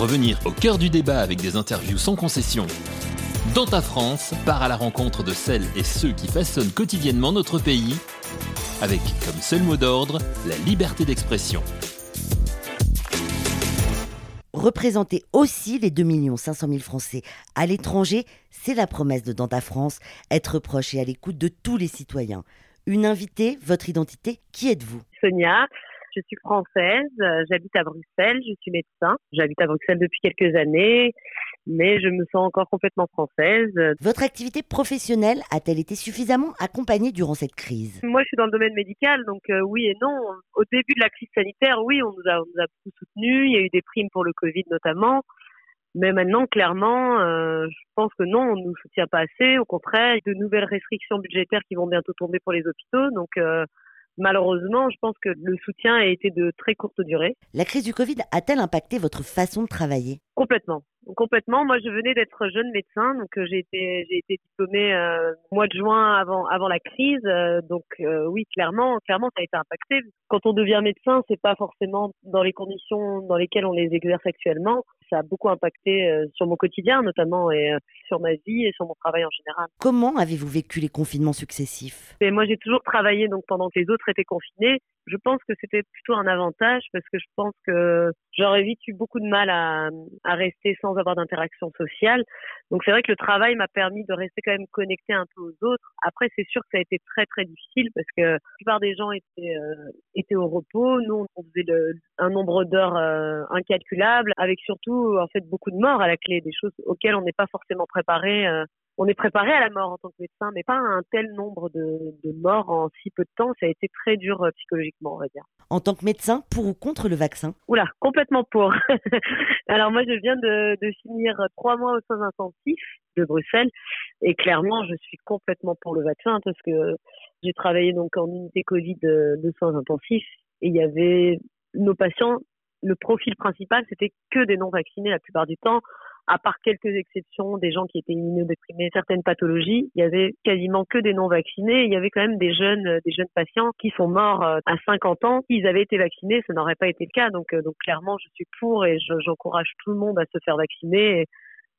Revenir au cœur du débat avec des interviews sans concession. Dans ta France, part à la rencontre de celles et ceux qui façonnent quotidiennement notre pays, avec comme seul mot d'ordre la liberté d'expression. Représenter aussi les 2 500 000 Français à l'étranger, c'est la promesse de Dans ta France, être proche et à l'écoute de tous les citoyens. Une invitée, votre identité, qui êtes-vous? Sonia, je suis française, euh, j'habite à Bruxelles, je suis médecin. J'habite à Bruxelles depuis quelques années, mais je me sens encore complètement française. Votre activité professionnelle a-t-elle été suffisamment accompagnée durant cette crise? Moi, je suis dans le domaine médical, donc euh, oui et non. Au début de la crise sanitaire, oui, on nous a, on nous a beaucoup soutenus. Il y a eu des primes pour le Covid notamment. Mais maintenant, clairement, euh, je pense que non, on ne nous soutient pas assez. Au contraire, il y a de nouvelles restrictions budgétaires qui vont bientôt tomber pour les hôpitaux. Donc, euh, malheureusement, je pense que le soutien a été de très courte durée. La crise du Covid a-t-elle impacté votre façon de travailler? Complètement. Complètement. Moi, je venais d'être jeune médecin, donc euh, j'ai été j'ai été diplômée euh, au mois de juin avant avant la crise. Euh, donc euh, oui, clairement, clairement, ça a été impacté. Quand on devient médecin, c'est pas forcément dans les conditions dans lesquelles on les exerce actuellement. Ça a beaucoup impacté sur mon quotidien, notamment, et sur ma vie et sur mon travail en général. Comment avez-vous vécu les confinements successifs? Et moi, j'ai toujours travaillé donc pendant que les autres étaient confinés je pense que c'était plutôt un avantage parce que je pense que j'aurais vite eu beaucoup de mal à, à rester sans avoir d'interaction sociale. Donc c'est vrai que le travail m'a permis de rester quand même connecté un peu aux autres. Après c'est sûr que ça a été très très difficile parce que la plupart des gens étaient euh, étaient au repos. Nous on faisait un nombre d'heures euh, incalculable avec surtout en fait beaucoup de morts à la clé, des choses auxquelles on n'est pas forcément préparé euh, on est préparé à la mort en tant que médecin, mais pas à un tel nombre de, morts en si peu de temps. Ça a été très dur euh, psychologiquement, on va dire. En tant que médecin, pour ou contre le vaccin? Oula, complètement pour. Alors moi, je viens de, finir trois mois aux soins intensifs de Bruxelles et clairement, je suis complètement pour le vaccin parce que j'ai travaillé donc en unité Covid de, de soins intensifs et il y avait nos patients, le profil principal, c'était que des non vaccinés la plupart du temps à part quelques exceptions, des gens qui étaient immunodéprimés, certaines pathologies, il y avait quasiment que des non vaccinés. Il y avait quand même des jeunes, euh, des jeunes patients qui sont morts euh, à 50 ans. S'ils avaient été vaccinés, ça n'aurait pas été le cas. Donc, euh, donc clairement, je suis pour et j'encourage tout le monde à se faire vacciner.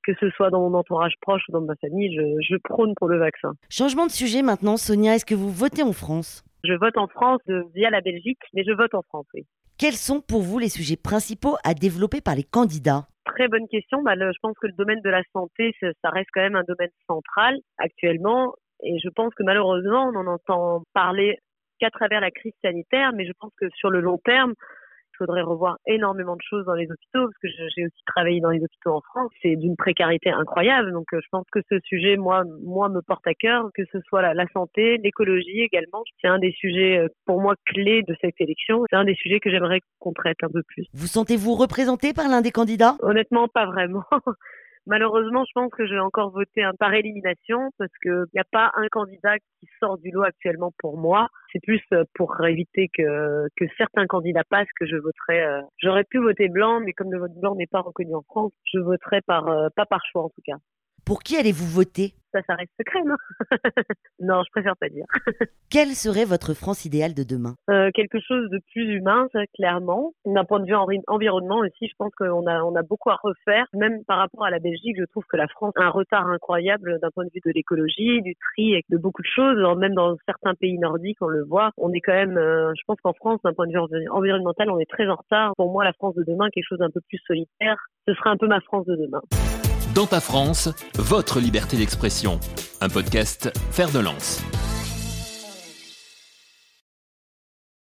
que ce soit dans mon entourage proche ou dans ma famille, je, je prône pour le vaccin. Changement de sujet maintenant, Sonia, est-ce que vous votez en France? Je vote en France via la Belgique, mais je vote en France, oui. Quels sont pour vous les sujets principaux à développer par les candidats? Très bonne question. Bah, je pense que le domaine de la santé, ça reste quand même un domaine central actuellement. Et je pense que malheureusement, on en entend parler qu'à travers la crise sanitaire, mais je pense que sur le long terme, faudrait revoir énormément de choses dans les hôpitaux, parce que j'ai aussi travaillé dans les hôpitaux en France. C'est d'une précarité incroyable. Donc, euh, je pense que ce sujet, moi, moi, me porte à cœur, que ce soit la, la santé, l'écologie également. C'est un des sujets, euh, pour moi, clés de cette élection. C'est un des sujets que j'aimerais qu'on traite un peu plus. Vous sentez-vous représenté par l'un des candidats? Honnêtement, pas vraiment. Malheureusement, je pense que je vais encore voter un par élimination parce qu'il n'y a pas un candidat qui sort du lot actuellement pour moi. C'est plus euh, pour éviter que, que certains candidats passent que je voterai. Euh, j'aurais pu voter blanc, mais comme le vote blanc n'est pas reconnu en France, je voterai par euh, pas par choix en tout cas. Pour qui allez-vous voter? Ça, ça reste secret, non? Non, je préfère pas dire. Quelle serait votre France idéale de demain? Euh, Quelque chose de plus humain, ça, clairement. D'un point de vue environnement aussi, je pense qu'on a, on a beaucoup à refaire. Même par rapport à la Belgique, je trouve que la France a un retard incroyable d'un point de vue de l'écologie, du tri et de beaucoup de choses. Même dans certains pays nordiques, on le voit. On est quand même, euh, je pense qu'en France, d'un point de vue environnemental, on est très en retard. Pour moi, la France de demain, quelque chose d'un peu plus solitaire, ce serait un peu ma France de demain. Dans ta France, votre liberté d'expression. Un podcast Faire de lance.